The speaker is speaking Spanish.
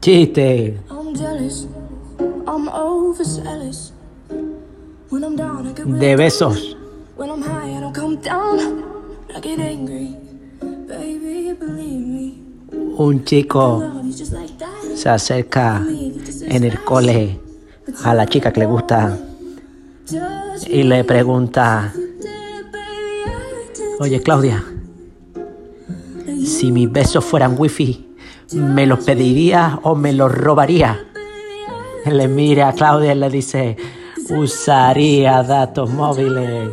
Chiste. De besos. When I'm high, I don't come down. I get angry. Baby, believe me. Un chico se acerca en el cole a la chica que le gusta y le pregunta, oye Claudia, si mis besos fueran wifi, ¿me los pediría o me los robaría? Le mira a Claudia y le dice, usaría datos móviles.